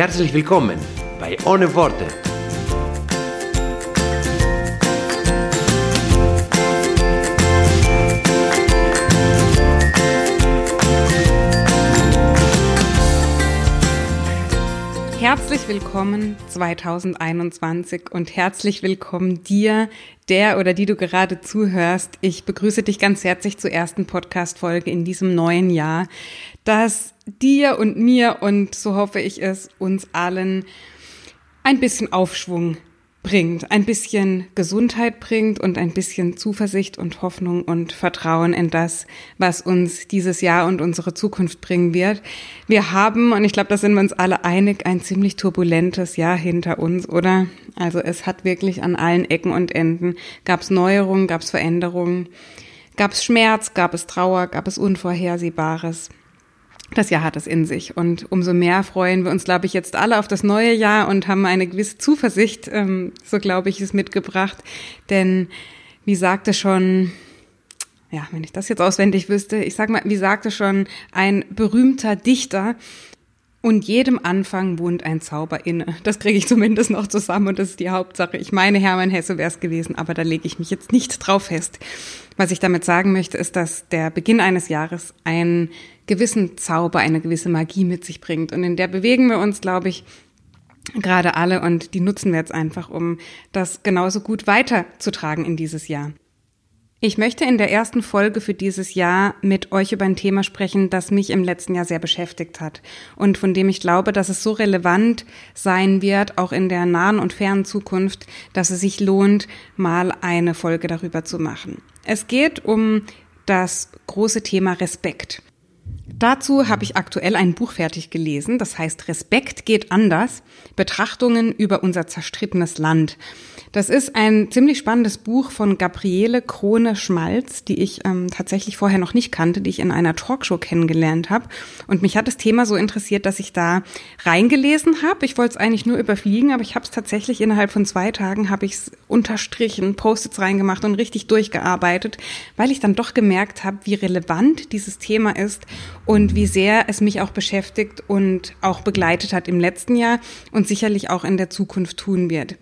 Herzlich willkommen bei Ohne Worte. Herzlich willkommen 2021 und herzlich willkommen dir, der oder die du gerade zuhörst. Ich begrüße dich ganz herzlich zur ersten Podcast-Folge in diesem neuen Jahr, das dir und mir und so hoffe ich es uns allen ein bisschen Aufschwung bringt, ein bisschen Gesundheit bringt und ein bisschen Zuversicht und Hoffnung und Vertrauen in das, was uns dieses Jahr und unsere Zukunft bringen wird. Wir haben, und ich glaube, da sind wir uns alle einig, ein ziemlich turbulentes Jahr hinter uns, oder? Also es hat wirklich an allen Ecken und Enden, gab es Neuerungen, gab es Veränderungen, gab es Schmerz, gab es Trauer, gab es Unvorhersehbares das Jahr hat es in sich. Und umso mehr freuen wir uns, glaube ich, jetzt alle auf das neue Jahr und haben eine gewisse Zuversicht, ähm, so glaube ich, es mitgebracht. Denn wie sagte schon, ja, wenn ich das jetzt auswendig wüsste, ich sag mal, wie sagte schon ein berühmter Dichter, und jedem Anfang wohnt ein Zauber inne. Das kriege ich zumindest noch zusammen und das ist die Hauptsache. Ich meine, Hermann Hesse wäre es gewesen, aber da lege ich mich jetzt nicht drauf fest. Was ich damit sagen möchte, ist, dass der Beginn eines Jahres einen gewissen Zauber, eine gewisse Magie mit sich bringt. Und in der bewegen wir uns, glaube ich, gerade alle und die nutzen wir jetzt einfach, um das genauso gut weiterzutragen in dieses Jahr. Ich möchte in der ersten Folge für dieses Jahr mit euch über ein Thema sprechen, das mich im letzten Jahr sehr beschäftigt hat und von dem ich glaube, dass es so relevant sein wird, auch in der nahen und fernen Zukunft, dass es sich lohnt, mal eine Folge darüber zu machen. Es geht um das große Thema Respekt. Dazu habe ich aktuell ein Buch fertig gelesen, das heißt Respekt geht anders, Betrachtungen über unser zerstrittenes Land. Das ist ein ziemlich spannendes Buch von Gabriele Krone Schmalz, die ich ähm, tatsächlich vorher noch nicht kannte, die ich in einer Talkshow kennengelernt habe. Und mich hat das Thema so interessiert, dass ich da reingelesen habe. Ich wollte es eigentlich nur überfliegen, aber ich habe es tatsächlich innerhalb von zwei Tagen habe ich es unterstrichen, Post-its reingemacht und richtig durchgearbeitet, weil ich dann doch gemerkt habe, wie relevant dieses Thema ist und wie sehr es mich auch beschäftigt und auch begleitet hat im letzten Jahr und sicherlich auch in der Zukunft tun wird.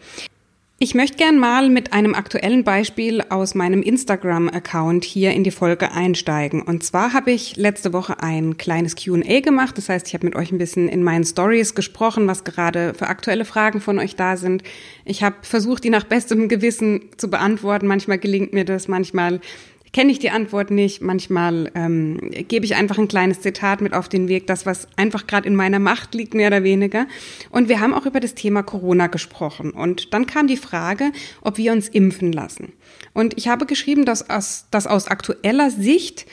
Ich möchte gern mal mit einem aktuellen Beispiel aus meinem Instagram-Account hier in die Folge einsteigen. Und zwar habe ich letzte Woche ein kleines QA gemacht. Das heißt, ich habe mit euch ein bisschen in meinen Stories gesprochen, was gerade für aktuelle Fragen von euch da sind. Ich habe versucht, die nach bestem Gewissen zu beantworten. Manchmal gelingt mir das, manchmal kenne ich die Antwort nicht. Manchmal ähm, gebe ich einfach ein kleines Zitat mit auf den Weg, das, was einfach gerade in meiner Macht liegt, mehr oder weniger. Und wir haben auch über das Thema Corona gesprochen. Und dann kam die Frage, ob wir uns impfen lassen. Und ich habe geschrieben, dass aus, dass aus aktueller Sicht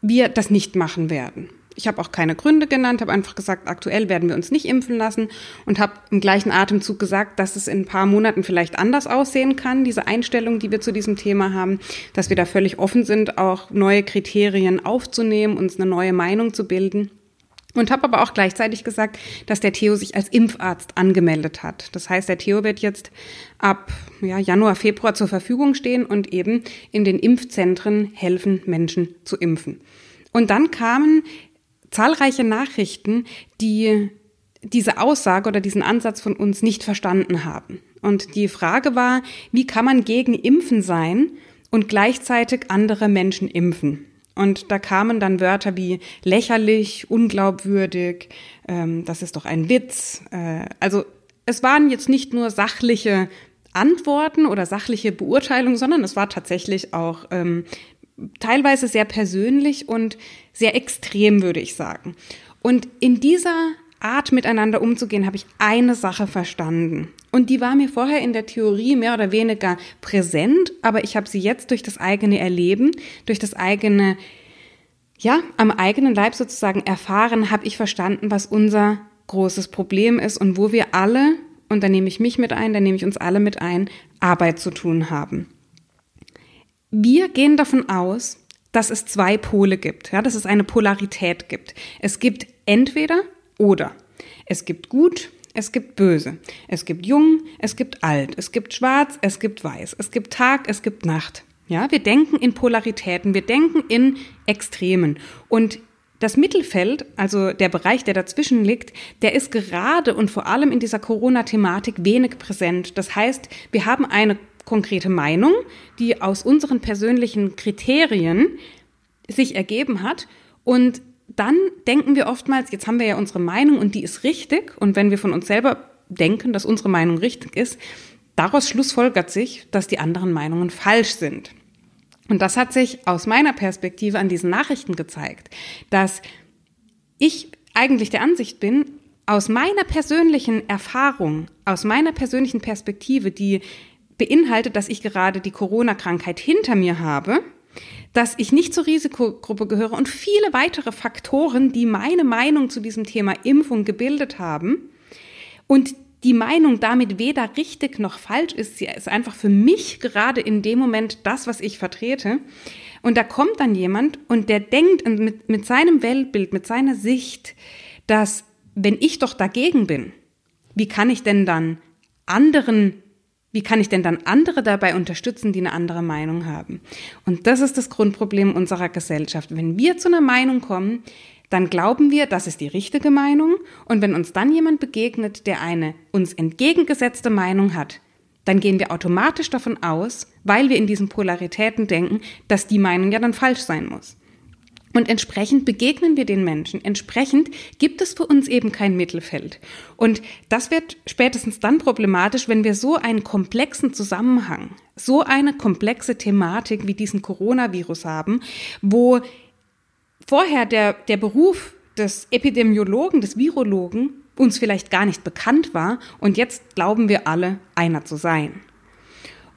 wir das nicht machen werden. Ich habe auch keine Gründe genannt, habe einfach gesagt, aktuell werden wir uns nicht impfen lassen und habe im gleichen Atemzug gesagt, dass es in ein paar Monaten vielleicht anders aussehen kann, diese Einstellung, die wir zu diesem Thema haben, dass wir da völlig offen sind, auch neue Kriterien aufzunehmen, uns eine neue Meinung zu bilden. Und habe aber auch gleichzeitig gesagt, dass der Theo sich als Impfarzt angemeldet hat. Das heißt, der Theo wird jetzt ab ja, Januar, Februar zur Verfügung stehen und eben in den Impfzentren helfen, Menschen zu impfen. Und dann kamen zahlreiche Nachrichten, die diese Aussage oder diesen Ansatz von uns nicht verstanden haben. Und die Frage war, wie kann man gegen Impfen sein und gleichzeitig andere Menschen impfen? Und da kamen dann Wörter wie lächerlich, unglaubwürdig, ähm, das ist doch ein Witz. Äh, also es waren jetzt nicht nur sachliche Antworten oder sachliche Beurteilungen, sondern es war tatsächlich auch ähm, teilweise sehr persönlich und sehr extrem, würde ich sagen. Und in dieser Art miteinander umzugehen, habe ich eine Sache verstanden. Und die war mir vorher in der Theorie mehr oder weniger präsent, aber ich habe sie jetzt durch das eigene Erleben, durch das eigene, ja, am eigenen Leib sozusagen erfahren, habe ich verstanden, was unser großes Problem ist und wo wir alle, und da nehme ich mich mit ein, da nehme ich uns alle mit ein, Arbeit zu tun haben. Wir gehen davon aus, dass es zwei Pole gibt, ja, dass es eine Polarität gibt. Es gibt entweder oder. Es gibt gut, es gibt böse. Es gibt jung, es gibt alt. Es gibt schwarz, es gibt weiß. Es gibt Tag, es gibt Nacht. Ja, wir denken in Polaritäten, wir denken in Extremen. Und das Mittelfeld, also der Bereich, der dazwischen liegt, der ist gerade und vor allem in dieser Corona-Thematik wenig präsent. Das heißt, wir haben eine konkrete Meinung, die aus unseren persönlichen Kriterien sich ergeben hat und dann denken wir oftmals, jetzt haben wir ja unsere Meinung und die ist richtig und wenn wir von uns selber denken, dass unsere Meinung richtig ist, daraus schlussfolgert sich, dass die anderen Meinungen falsch sind. Und das hat sich aus meiner Perspektive an diesen Nachrichten gezeigt, dass ich eigentlich der Ansicht bin, aus meiner persönlichen Erfahrung, aus meiner persönlichen Perspektive, die beinhaltet, dass ich gerade die Corona-Krankheit hinter mir habe, dass ich nicht zur Risikogruppe gehöre und viele weitere Faktoren, die meine Meinung zu diesem Thema Impfung gebildet haben und die Meinung damit weder richtig noch falsch ist. Sie ist einfach für mich gerade in dem Moment das, was ich vertrete. Und da kommt dann jemand und der denkt mit, mit seinem Weltbild, mit seiner Sicht, dass wenn ich doch dagegen bin, wie kann ich denn dann anderen wie kann ich denn dann andere dabei unterstützen, die eine andere Meinung haben? Und das ist das Grundproblem unserer Gesellschaft. Wenn wir zu einer Meinung kommen, dann glauben wir, das ist die richtige Meinung. Und wenn uns dann jemand begegnet, der eine uns entgegengesetzte Meinung hat, dann gehen wir automatisch davon aus, weil wir in diesen Polaritäten denken, dass die Meinung ja dann falsch sein muss. Und entsprechend begegnen wir den Menschen. Entsprechend gibt es für uns eben kein Mittelfeld. Und das wird spätestens dann problematisch, wenn wir so einen komplexen Zusammenhang, so eine komplexe Thematik wie diesen Coronavirus haben, wo vorher der, der Beruf des Epidemiologen, des Virologen uns vielleicht gar nicht bekannt war und jetzt glauben wir alle, einer zu sein.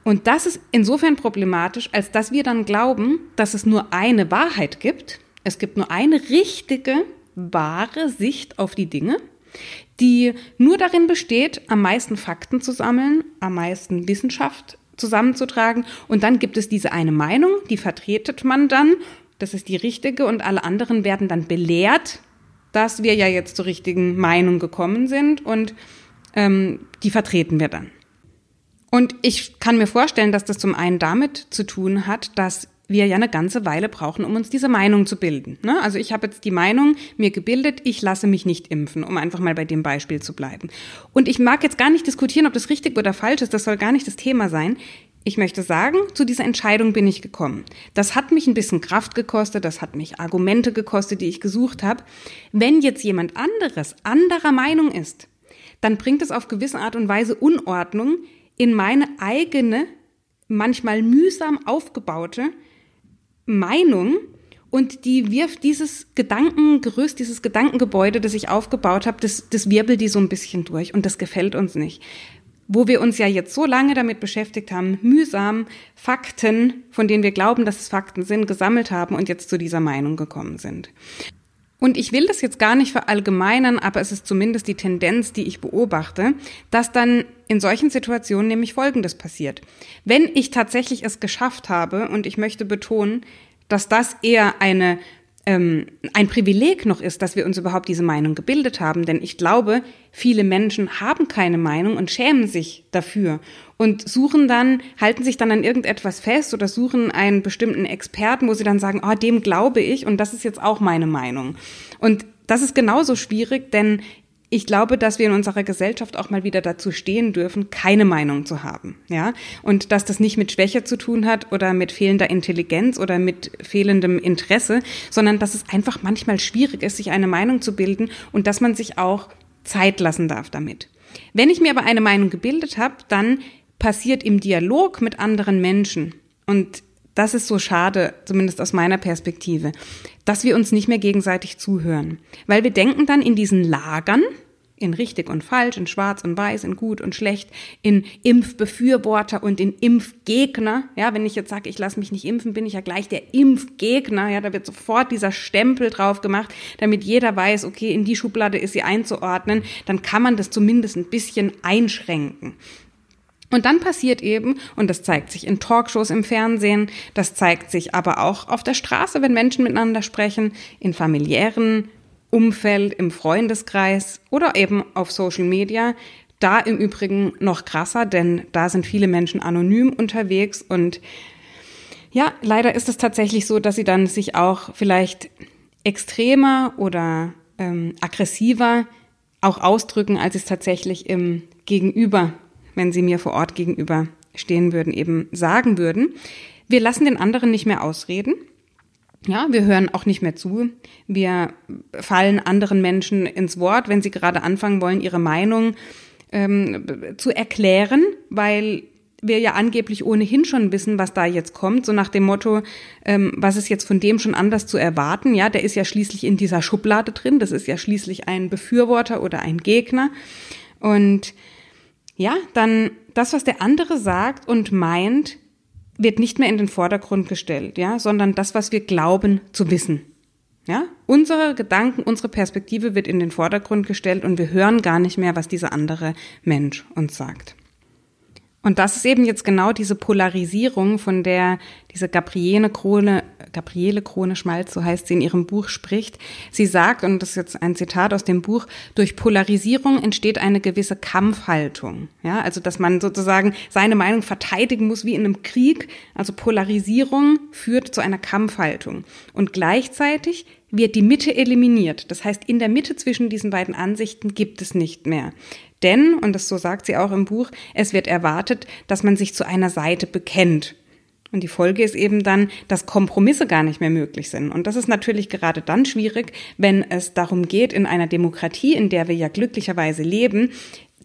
Und das ist insofern problematisch, als dass wir dann glauben, dass es nur eine Wahrheit gibt, es gibt nur eine richtige, wahre Sicht auf die Dinge, die nur darin besteht, am meisten Fakten zu sammeln, am meisten Wissenschaft zusammenzutragen und dann gibt es diese eine Meinung, die vertretet man dann das ist die richtige und alle anderen werden dann belehrt, dass wir ja jetzt zur richtigen Meinung gekommen sind und ähm, die vertreten wir dann. Und ich kann mir vorstellen, dass das zum einen damit zu tun hat, dass wir ja eine ganze Weile brauchen, um uns diese Meinung zu bilden. Ne? Also ich habe jetzt die Meinung mir gebildet, ich lasse mich nicht impfen, um einfach mal bei dem Beispiel zu bleiben. Und ich mag jetzt gar nicht diskutieren, ob das richtig oder falsch ist, das soll gar nicht das Thema sein. Ich möchte sagen, zu dieser Entscheidung bin ich gekommen. Das hat mich ein bisschen Kraft gekostet, das hat mich Argumente gekostet, die ich gesucht habe. Wenn jetzt jemand anderes anderer Meinung ist, dann bringt es auf gewisse Art und Weise Unordnung in meine eigene, manchmal mühsam aufgebaute Meinung und die wirft dieses Gedankengerüst, dieses Gedankengebäude, das ich aufgebaut habe, das, das wirbelt die so ein bisschen durch und das gefällt uns nicht wo wir uns ja jetzt so lange damit beschäftigt haben, mühsam Fakten, von denen wir glauben, dass es Fakten sind, gesammelt haben und jetzt zu dieser Meinung gekommen sind. Und ich will das jetzt gar nicht verallgemeinern, aber es ist zumindest die Tendenz, die ich beobachte, dass dann in solchen Situationen nämlich Folgendes passiert. Wenn ich tatsächlich es geschafft habe, und ich möchte betonen, dass das eher eine ähm, ein Privileg noch ist, dass wir uns überhaupt diese Meinung gebildet haben. Denn ich glaube, viele Menschen haben keine Meinung und schämen sich dafür und suchen dann, halten sich dann an irgendetwas fest oder suchen einen bestimmten Experten, wo sie dann sagen, oh, dem glaube ich und das ist jetzt auch meine Meinung. Und das ist genauso schwierig, denn ich glaube, dass wir in unserer Gesellschaft auch mal wieder dazu stehen dürfen, keine Meinung zu haben, ja, und dass das nicht mit Schwäche zu tun hat oder mit fehlender Intelligenz oder mit fehlendem Interesse, sondern dass es einfach manchmal schwierig ist, sich eine Meinung zu bilden und dass man sich auch Zeit lassen darf damit. Wenn ich mir aber eine Meinung gebildet habe, dann passiert im Dialog mit anderen Menschen und das ist so schade, zumindest aus meiner Perspektive, dass wir uns nicht mehr gegenseitig zuhören. Weil wir denken dann in diesen Lagern, in richtig und falsch, in schwarz und weiß, in gut und schlecht, in Impfbefürworter und in Impfgegner. Ja, wenn ich jetzt sage, ich lasse mich nicht impfen, bin ich ja gleich der Impfgegner. Ja, da wird sofort dieser Stempel drauf gemacht, damit jeder weiß, okay, in die Schublade ist sie einzuordnen. Dann kann man das zumindest ein bisschen einschränken. Und dann passiert eben, und das zeigt sich in Talkshows im Fernsehen, das zeigt sich aber auch auf der Straße, wenn Menschen miteinander sprechen, in familiären Umfeld, im Freundeskreis oder eben auf Social Media. Da im Übrigen noch krasser, denn da sind viele Menschen anonym unterwegs und ja, leider ist es tatsächlich so, dass sie dann sich auch vielleicht extremer oder ähm, aggressiver auch ausdrücken, als es tatsächlich im Gegenüber wenn sie mir vor Ort gegenüber stehen würden, eben sagen würden. Wir lassen den anderen nicht mehr ausreden. Ja, wir hören auch nicht mehr zu. Wir fallen anderen Menschen ins Wort, wenn sie gerade anfangen wollen, ihre Meinung ähm, zu erklären, weil wir ja angeblich ohnehin schon wissen, was da jetzt kommt, so nach dem Motto, ähm, was ist jetzt von dem schon anders zu erwarten? Ja, der ist ja schließlich in dieser Schublade drin, das ist ja schließlich ein Befürworter oder ein Gegner. Und ja, dann das, was der andere sagt und meint, wird nicht mehr in den Vordergrund gestellt, ja, sondern das, was wir glauben zu wissen. Ja, unsere Gedanken, unsere Perspektive wird in den Vordergrund gestellt und wir hören gar nicht mehr, was dieser andere Mensch uns sagt. Und das ist eben jetzt genau diese Polarisierung, von der diese Gabriele Krone, Gabriele Krone Schmalz, so heißt sie in ihrem Buch, spricht. Sie sagt, und das ist jetzt ein Zitat aus dem Buch, durch Polarisierung entsteht eine gewisse Kampfhaltung. Ja, also, dass man sozusagen seine Meinung verteidigen muss wie in einem Krieg. Also Polarisierung führt zu einer Kampfhaltung. Und gleichzeitig wird die Mitte eliminiert. Das heißt, in der Mitte zwischen diesen beiden Ansichten gibt es nicht mehr. Denn, und das so sagt sie auch im Buch, es wird erwartet, dass man sich zu einer Seite bekennt. Und die Folge ist eben dann, dass Kompromisse gar nicht mehr möglich sind. Und das ist natürlich gerade dann schwierig, wenn es darum geht, in einer Demokratie, in der wir ja glücklicherweise leben,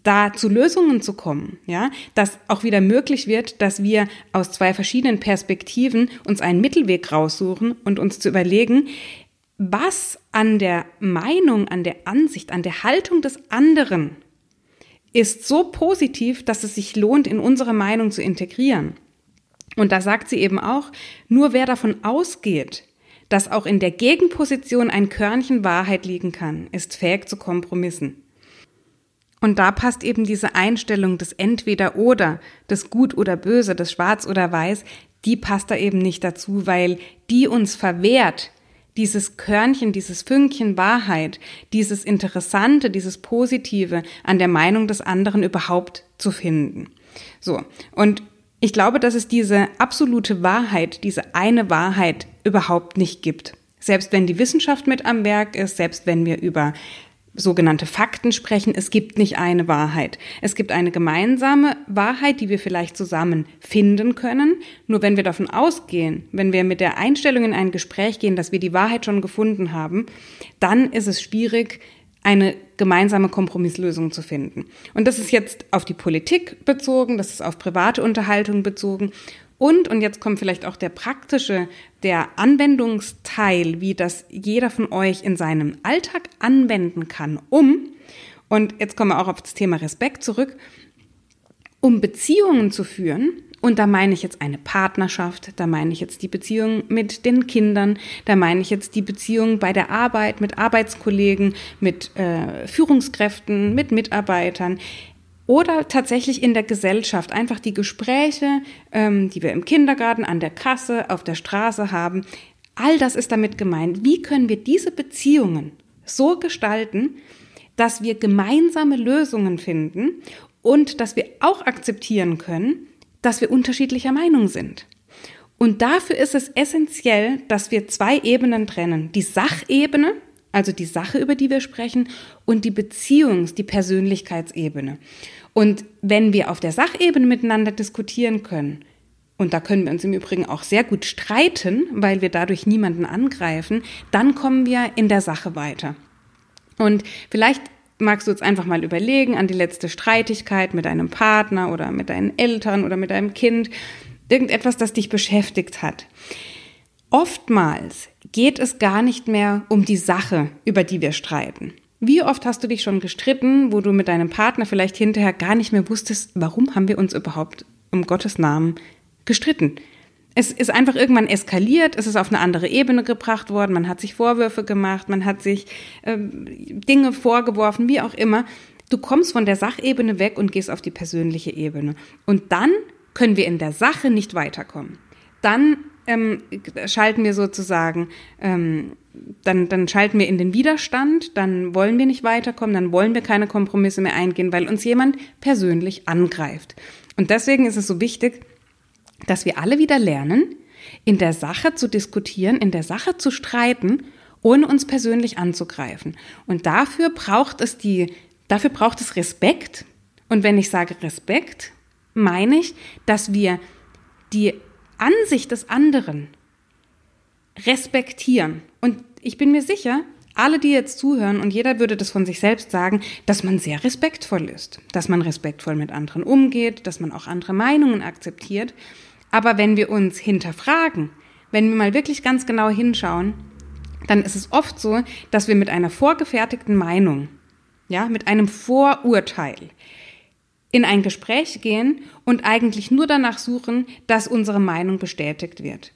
da zu Lösungen zu kommen, ja, dass auch wieder möglich wird, dass wir aus zwei verschiedenen Perspektiven uns einen Mittelweg raussuchen und uns zu überlegen, was an der Meinung, an der Ansicht, an der Haltung des anderen ist so positiv, dass es sich lohnt, in unsere Meinung zu integrieren. Und da sagt sie eben auch, nur wer davon ausgeht, dass auch in der Gegenposition ein Körnchen Wahrheit liegen kann, ist fähig zu Kompromissen. Und da passt eben diese Einstellung des Entweder oder, des Gut oder Böse, des Schwarz oder Weiß, die passt da eben nicht dazu, weil die uns verwehrt, dieses Körnchen, dieses Fünkchen Wahrheit, dieses Interessante, dieses Positive an der Meinung des anderen überhaupt zu finden. So. Und ich glaube, dass es diese absolute Wahrheit, diese eine Wahrheit überhaupt nicht gibt. Selbst wenn die Wissenschaft mit am Werk ist, selbst wenn wir über sogenannte Fakten sprechen. Es gibt nicht eine Wahrheit. Es gibt eine gemeinsame Wahrheit, die wir vielleicht zusammen finden können. Nur wenn wir davon ausgehen, wenn wir mit der Einstellung in ein Gespräch gehen, dass wir die Wahrheit schon gefunden haben, dann ist es schwierig, eine gemeinsame Kompromisslösung zu finden. Und das ist jetzt auf die Politik bezogen, das ist auf private Unterhaltung bezogen und, und jetzt kommt vielleicht auch der praktische, der Anwendungsteil, wie das jeder von euch in seinem Alltag anwenden kann, um, und jetzt kommen wir auch auf das Thema Respekt zurück, um Beziehungen zu führen, und da meine ich jetzt eine Partnerschaft, da meine ich jetzt die Beziehung mit den Kindern, da meine ich jetzt die Beziehung bei der Arbeit, mit Arbeitskollegen, mit äh, Führungskräften, mit Mitarbeitern oder tatsächlich in der Gesellschaft. Einfach die Gespräche, ähm, die wir im Kindergarten, an der Kasse, auf der Straße haben. All das ist damit gemeint. Wie können wir diese Beziehungen so gestalten, dass wir gemeinsame Lösungen finden und dass wir auch akzeptieren können, dass wir unterschiedlicher Meinung sind. Und dafür ist es essentiell, dass wir zwei Ebenen trennen. Die Sachebene, also die Sache, über die wir sprechen, und die Beziehungs-, die Persönlichkeitsebene. Und wenn wir auf der Sachebene miteinander diskutieren können, und da können wir uns im Übrigen auch sehr gut streiten, weil wir dadurch niemanden angreifen, dann kommen wir in der Sache weiter. Und vielleicht magst du jetzt einfach mal überlegen an die letzte Streitigkeit mit deinem Partner oder mit deinen Eltern oder mit deinem Kind, irgendetwas, das dich beschäftigt hat. Oftmals geht es gar nicht mehr um die Sache, über die wir streiten. Wie oft hast du dich schon gestritten, wo du mit deinem Partner vielleicht hinterher gar nicht mehr wusstest, warum haben wir uns überhaupt um Gottes Namen gestritten? Es ist einfach irgendwann eskaliert, es ist auf eine andere Ebene gebracht worden, man hat sich Vorwürfe gemacht, man hat sich äh, Dinge vorgeworfen, wie auch immer. Du kommst von der Sachebene weg und gehst auf die persönliche Ebene. Und dann können wir in der Sache nicht weiterkommen. Dann ähm, schalten wir sozusagen, ähm, dann, dann schalten wir in den Widerstand, dann wollen wir nicht weiterkommen, dann wollen wir keine Kompromisse mehr eingehen, weil uns jemand persönlich angreift. Und deswegen ist es so wichtig, dass wir alle wieder lernen, in der Sache zu diskutieren, in der Sache zu streiten, ohne uns persönlich anzugreifen. Und dafür braucht es die, dafür braucht es Respekt. Und wenn ich sage Respekt, meine ich, dass wir die Ansicht des anderen respektieren. Und ich bin mir sicher, alle, die jetzt zuhören, und jeder würde das von sich selbst sagen, dass man sehr respektvoll ist, dass man respektvoll mit anderen umgeht, dass man auch andere Meinungen akzeptiert. Aber wenn wir uns hinterfragen, wenn wir mal wirklich ganz genau hinschauen, dann ist es oft so, dass wir mit einer vorgefertigten Meinung, ja, mit einem Vorurteil in ein Gespräch gehen und eigentlich nur danach suchen, dass unsere Meinung bestätigt wird.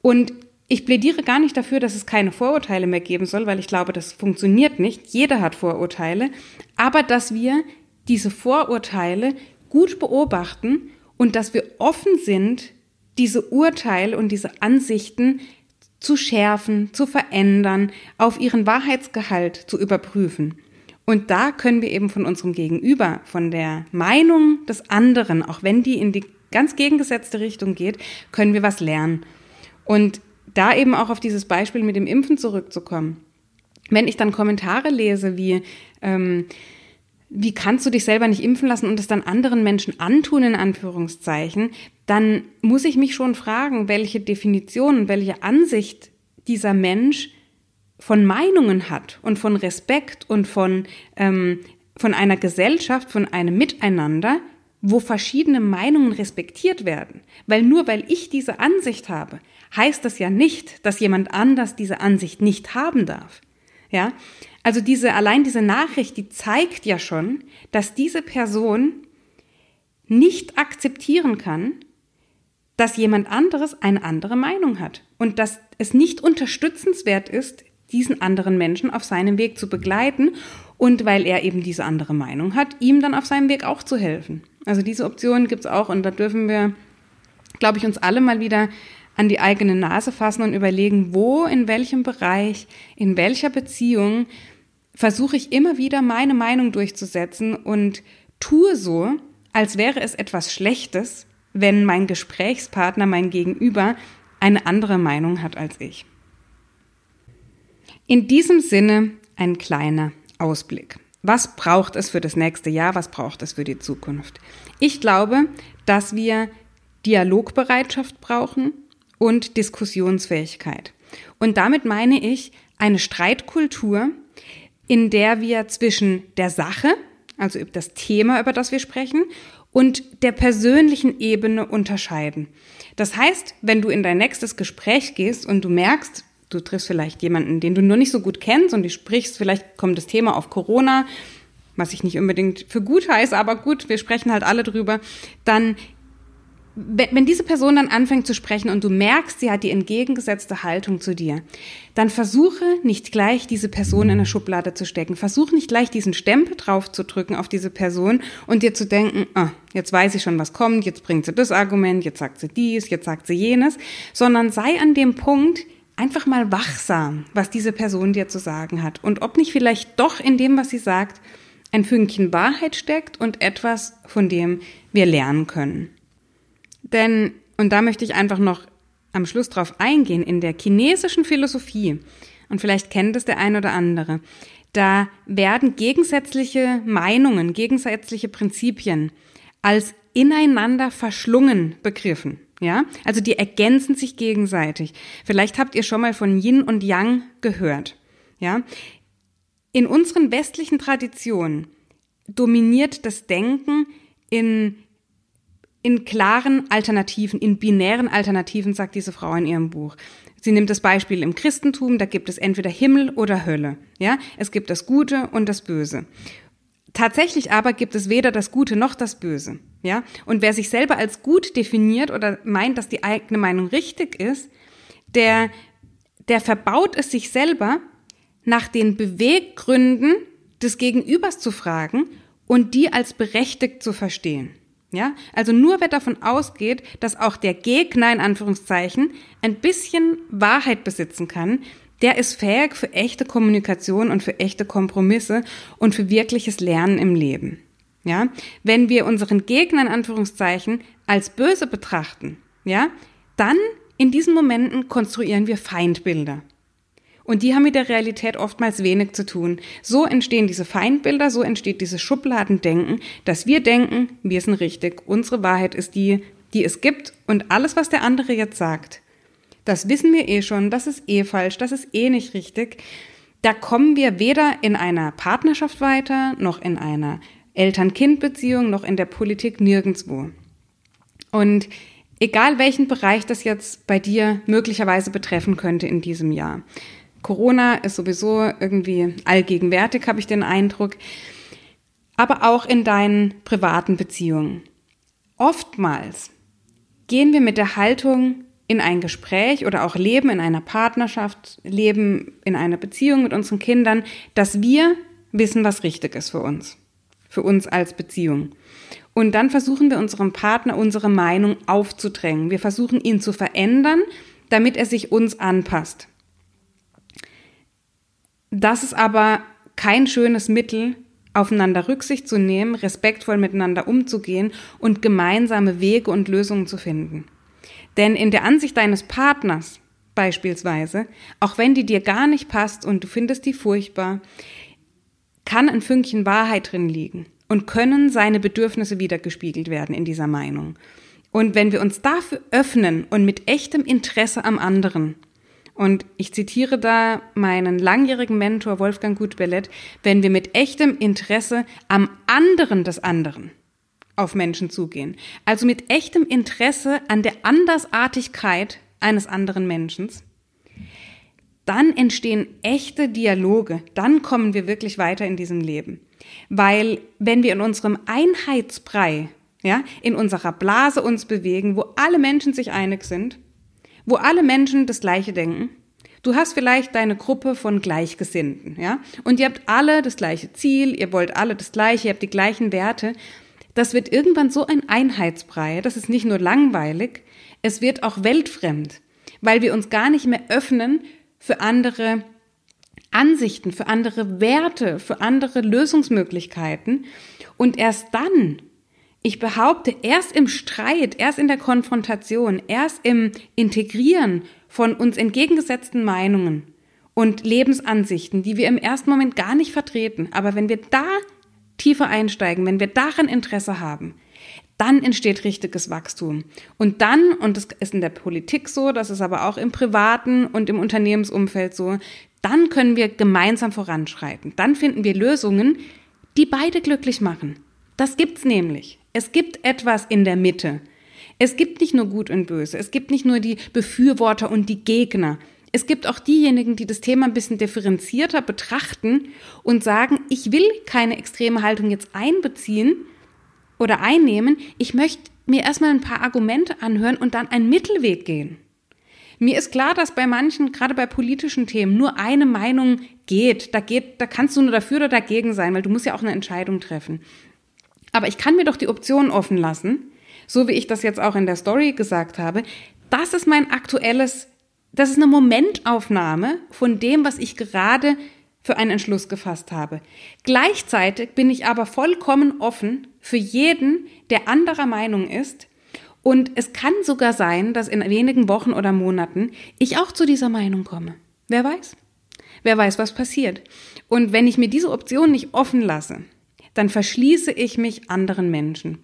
Und ich plädiere gar nicht dafür, dass es keine Vorurteile mehr geben soll, weil ich glaube, das funktioniert nicht. Jeder hat Vorurteile, aber dass wir diese Vorurteile gut beobachten und dass wir offen sind, diese Urteile und diese Ansichten zu schärfen, zu verändern, auf ihren Wahrheitsgehalt zu überprüfen. Und da können wir eben von unserem Gegenüber, von der Meinung des anderen, auch wenn die in die ganz gegengesetzte Richtung geht, können wir was lernen. Und da eben auch auf dieses Beispiel mit dem Impfen zurückzukommen. Wenn ich dann Kommentare lese wie, ähm, wie kannst du dich selber nicht impfen lassen und es dann anderen Menschen antun, in Anführungszeichen, dann muss ich mich schon fragen, welche Definition, welche Ansicht dieser Mensch von Meinungen hat und von Respekt und von, ähm, von einer Gesellschaft, von einem Miteinander, wo verschiedene Meinungen respektiert werden. Weil nur weil ich diese Ansicht habe, heißt das ja nicht, dass jemand anders diese Ansicht nicht haben darf. Ja? Also diese, allein diese Nachricht, die zeigt ja schon, dass diese Person nicht akzeptieren kann, dass jemand anderes eine andere Meinung hat und dass es nicht unterstützenswert ist, diesen anderen Menschen auf seinem Weg zu begleiten und weil er eben diese andere Meinung hat, ihm dann auf seinem Weg auch zu helfen. Also diese Option gibt es auch und da dürfen wir, glaube ich, uns alle mal wieder an die eigene Nase fassen und überlegen, wo, in welchem Bereich, in welcher Beziehung versuche ich immer wieder meine Meinung durchzusetzen und tue so, als wäre es etwas Schlechtes, wenn mein Gesprächspartner, mein Gegenüber eine andere Meinung hat als ich. In diesem Sinne ein kleiner Ausblick. Was braucht es für das nächste Jahr? Was braucht es für die Zukunft? Ich glaube, dass wir Dialogbereitschaft brauchen und Diskussionsfähigkeit. Und damit meine ich eine Streitkultur, in der wir zwischen der Sache, also das Thema, über das wir sprechen, und der persönlichen Ebene unterscheiden. Das heißt, wenn du in dein nächstes Gespräch gehst und du merkst, du triffst vielleicht jemanden, den du nur nicht so gut kennst und du sprichst, vielleicht kommt das Thema auf Corona, was ich nicht unbedingt für gut heiße, aber gut, wir sprechen halt alle drüber, dann wenn diese Person dann anfängt zu sprechen und du merkst, sie hat die entgegengesetzte Haltung zu dir, dann versuche nicht gleich diese Person in eine Schublade zu stecken. Versuche nicht gleich diesen Stempel drauf zu drücken auf diese Person und dir zu denken, ah, jetzt weiß ich schon, was kommt, jetzt bringt sie das Argument, jetzt sagt sie dies, jetzt sagt sie jenes, sondern sei an dem Punkt einfach mal wachsam, was diese Person dir zu sagen hat und ob nicht vielleicht doch in dem, was sie sagt, ein Fünkchen Wahrheit steckt und etwas, von dem wir lernen können. Denn, und da möchte ich einfach noch am Schluss drauf eingehen, in der chinesischen Philosophie, und vielleicht kennt es der ein oder andere, da werden gegensätzliche Meinungen, gegensätzliche Prinzipien als ineinander verschlungen begriffen. Ja, also die ergänzen sich gegenseitig. Vielleicht habt ihr schon mal von Yin und Yang gehört. Ja, in unseren westlichen Traditionen dominiert das Denken in in klaren Alternativen, in binären Alternativen, sagt diese Frau in ihrem Buch. Sie nimmt das Beispiel im Christentum, da gibt es entweder Himmel oder Hölle. Ja, es gibt das Gute und das Böse. Tatsächlich aber gibt es weder das Gute noch das Böse. Ja, und wer sich selber als gut definiert oder meint, dass die eigene Meinung richtig ist, der, der verbaut es sich selber, nach den Beweggründen des Gegenübers zu fragen und die als berechtigt zu verstehen. Ja, also nur wer davon ausgeht, dass auch der Gegner in Anführungszeichen ein bisschen Wahrheit besitzen kann, der ist fähig für echte Kommunikation und für echte Kompromisse und für wirkliches Lernen im Leben. Ja, wenn wir unseren Gegner in Anführungszeichen als böse betrachten, ja, dann in diesen Momenten konstruieren wir Feindbilder. Und die haben mit der Realität oftmals wenig zu tun. So entstehen diese Feindbilder, so entsteht dieses Schubladendenken, dass wir denken, wir sind richtig, unsere Wahrheit ist die, die es gibt und alles, was der andere jetzt sagt, das wissen wir eh schon, das ist eh falsch, das ist eh nicht richtig. Da kommen wir weder in einer Partnerschaft weiter, noch in einer Eltern-Kind-Beziehung, noch in der Politik nirgendwo. Und egal welchen Bereich das jetzt bei dir möglicherweise betreffen könnte in diesem Jahr. Corona ist sowieso irgendwie allgegenwärtig, habe ich den Eindruck. Aber auch in deinen privaten Beziehungen. Oftmals gehen wir mit der Haltung in ein Gespräch oder auch leben in einer Partnerschaft, leben in einer Beziehung mit unseren Kindern, dass wir wissen, was richtig ist für uns, für uns als Beziehung. Und dann versuchen wir unserem Partner unsere Meinung aufzudrängen. Wir versuchen ihn zu verändern, damit er sich uns anpasst. Das ist aber kein schönes Mittel, aufeinander Rücksicht zu nehmen, respektvoll miteinander umzugehen und gemeinsame Wege und Lösungen zu finden. Denn in der Ansicht deines Partners beispielsweise, auch wenn die dir gar nicht passt und du findest die furchtbar, kann ein Fünkchen Wahrheit drin liegen und können seine Bedürfnisse wiedergespiegelt werden in dieser Meinung. Und wenn wir uns dafür öffnen und mit echtem Interesse am anderen und ich zitiere da meinen langjährigen Mentor Wolfgang Gutbellet, wenn wir mit echtem Interesse am anderen des anderen auf Menschen zugehen, also mit echtem Interesse an der Andersartigkeit eines anderen Menschen, dann entstehen echte Dialoge, dann kommen wir wirklich weiter in diesem Leben. Weil wenn wir in unserem Einheitsbrei, ja, in unserer Blase uns bewegen, wo alle Menschen sich einig sind, wo alle Menschen das Gleiche denken. Du hast vielleicht deine Gruppe von Gleichgesinnten, ja, und ihr habt alle das gleiche Ziel, ihr wollt alle das Gleiche, ihr habt die gleichen Werte. Das wird irgendwann so ein Einheitsbrei, das ist nicht nur langweilig, es wird auch weltfremd, weil wir uns gar nicht mehr öffnen für andere Ansichten, für andere Werte, für andere Lösungsmöglichkeiten. Und erst dann ich behaupte, erst im Streit, erst in der Konfrontation, erst im Integrieren von uns entgegengesetzten Meinungen und Lebensansichten, die wir im ersten Moment gar nicht vertreten, aber wenn wir da tiefer einsteigen, wenn wir daran Interesse haben, dann entsteht richtiges Wachstum. Und dann, und das ist in der Politik so, das ist aber auch im privaten und im Unternehmensumfeld so, dann können wir gemeinsam voranschreiten. Dann finden wir Lösungen, die beide glücklich machen. Das gibt's nämlich. Es gibt etwas in der Mitte. Es gibt nicht nur Gut und Böse. Es gibt nicht nur die Befürworter und die Gegner. Es gibt auch diejenigen, die das Thema ein bisschen differenzierter betrachten und sagen, ich will keine extreme Haltung jetzt einbeziehen oder einnehmen. Ich möchte mir erstmal ein paar Argumente anhören und dann einen Mittelweg gehen. Mir ist klar, dass bei manchen, gerade bei politischen Themen, nur eine Meinung geht. Da geht, da kannst du nur dafür oder dagegen sein, weil du musst ja auch eine Entscheidung treffen. Aber ich kann mir doch die Option offen lassen, so wie ich das jetzt auch in der Story gesagt habe. Das ist mein aktuelles, das ist eine Momentaufnahme von dem, was ich gerade für einen Entschluss gefasst habe. Gleichzeitig bin ich aber vollkommen offen für jeden, der anderer Meinung ist. Und es kann sogar sein, dass in wenigen Wochen oder Monaten ich auch zu dieser Meinung komme. Wer weiß? Wer weiß, was passiert. Und wenn ich mir diese Option nicht offen lasse, dann verschließe ich mich anderen Menschen.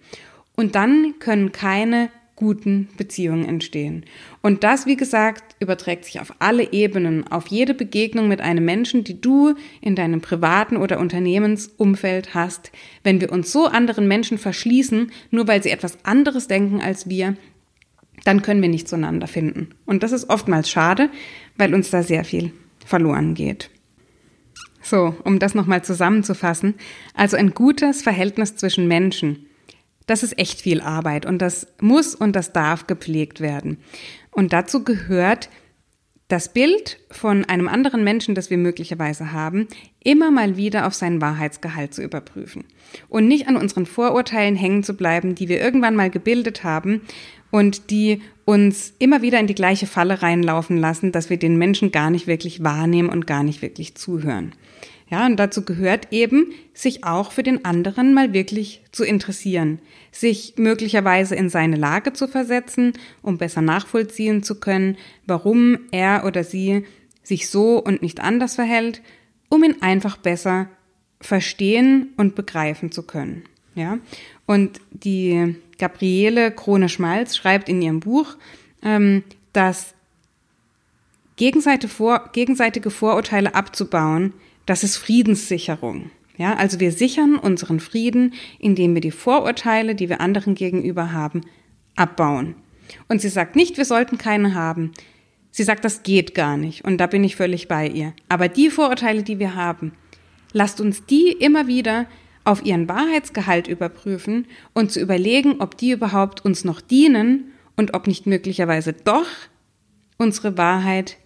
Und dann können keine guten Beziehungen entstehen. Und das, wie gesagt, überträgt sich auf alle Ebenen, auf jede Begegnung mit einem Menschen, die du in deinem privaten oder Unternehmensumfeld hast. Wenn wir uns so anderen Menschen verschließen, nur weil sie etwas anderes denken als wir, dann können wir nicht zueinander finden. Und das ist oftmals schade, weil uns da sehr viel verloren geht. So, um das nochmal zusammenzufassen. Also ein gutes Verhältnis zwischen Menschen. Das ist echt viel Arbeit und das muss und das darf gepflegt werden. Und dazu gehört das Bild von einem anderen Menschen, das wir möglicherweise haben, immer mal wieder auf seinen Wahrheitsgehalt zu überprüfen und nicht an unseren Vorurteilen hängen zu bleiben, die wir irgendwann mal gebildet haben und die uns immer wieder in die gleiche Falle reinlaufen lassen, dass wir den Menschen gar nicht wirklich wahrnehmen und gar nicht wirklich zuhören. Ja, und dazu gehört eben, sich auch für den anderen mal wirklich zu interessieren, sich möglicherweise in seine Lage zu versetzen, um besser nachvollziehen zu können, warum er oder sie sich so und nicht anders verhält, um ihn einfach besser verstehen und begreifen zu können. Ja, und die Gabriele Krone-Schmalz schreibt in ihrem Buch, ähm, dass gegenseitige Vorurteile abzubauen das ist Friedenssicherung. Ja, also wir sichern unseren Frieden, indem wir die Vorurteile, die wir anderen gegenüber haben, abbauen. Und sie sagt nicht, wir sollten keine haben. Sie sagt, das geht gar nicht. Und da bin ich völlig bei ihr. Aber die Vorurteile, die wir haben, lasst uns die immer wieder auf ihren Wahrheitsgehalt überprüfen und zu überlegen, ob die überhaupt uns noch dienen und ob nicht möglicherweise doch unsere Wahrheit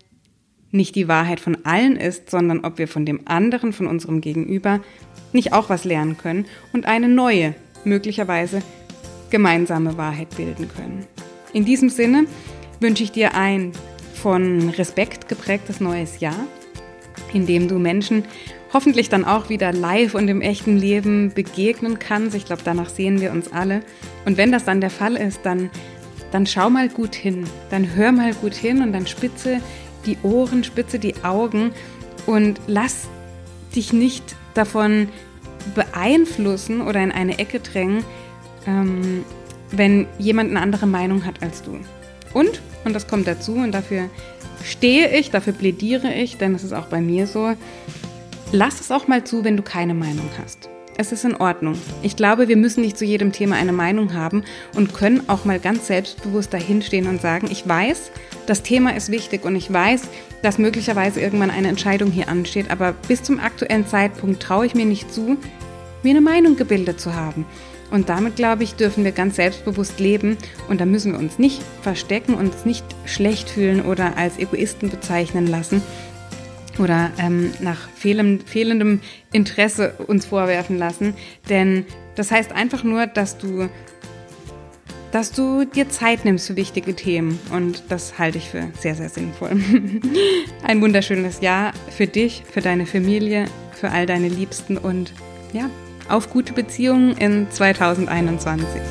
nicht die Wahrheit von allen ist, sondern ob wir von dem anderen, von unserem Gegenüber, nicht auch was lernen können und eine neue, möglicherweise gemeinsame Wahrheit bilden können. In diesem Sinne wünsche ich dir ein von Respekt geprägtes neues Jahr, in dem du Menschen hoffentlich dann auch wieder live und im echten Leben begegnen kannst. Ich glaube, danach sehen wir uns alle. Und wenn das dann der Fall ist, dann, dann schau mal gut hin, dann hör mal gut hin und dann spitze die Ohren, spitze die Augen und lass dich nicht davon beeinflussen oder in eine Ecke drängen, ähm, wenn jemand eine andere Meinung hat als du. Und, und das kommt dazu und dafür stehe ich, dafür plädiere ich, denn es ist auch bei mir so, lass es auch mal zu, wenn du keine Meinung hast. Es ist in Ordnung. Ich glaube, wir müssen nicht zu jedem Thema eine Meinung haben und können auch mal ganz selbstbewusst dahinstehen und sagen, ich weiß, das Thema ist wichtig und ich weiß, dass möglicherweise irgendwann eine Entscheidung hier ansteht, aber bis zum aktuellen Zeitpunkt traue ich mir nicht zu, mir eine Meinung gebildet zu haben. Und damit, glaube ich, dürfen wir ganz selbstbewusst leben und da müssen wir uns nicht verstecken, uns nicht schlecht fühlen oder als Egoisten bezeichnen lassen, oder ähm, nach fehlendem, fehlendem Interesse uns vorwerfen lassen. Denn das heißt einfach nur, dass du, dass du dir Zeit nimmst für wichtige Themen. Und das halte ich für sehr, sehr sinnvoll. Ein wunderschönes Jahr für dich, für deine Familie, für all deine Liebsten und ja, auf gute Beziehungen in 2021.